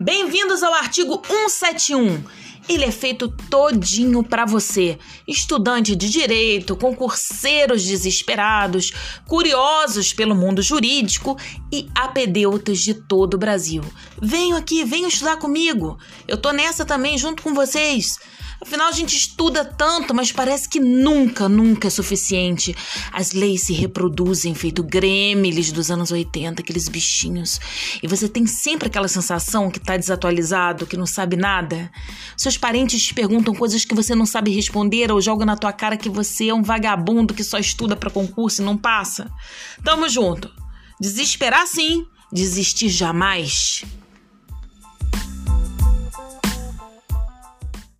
Bem-vindos ao artigo 171. Ele é feito todinho para você, estudante de direito, concurseiros desesperados, curiosos pelo mundo jurídico e apedeutas de todo o Brasil. Venham aqui, venham estudar comigo. Eu tô nessa também junto com vocês. Afinal, a gente estuda tanto, mas parece que nunca, nunca é suficiente. As leis se reproduzem feito gremlins dos anos 80, aqueles bichinhos. E você tem sempre aquela sensação que tá desatualizado, que não sabe nada. Seus parentes te perguntam coisas que você não sabe responder ou jogam na tua cara que você é um vagabundo que só estuda para concurso e não passa. Tamo junto. Desesperar sim, desistir jamais.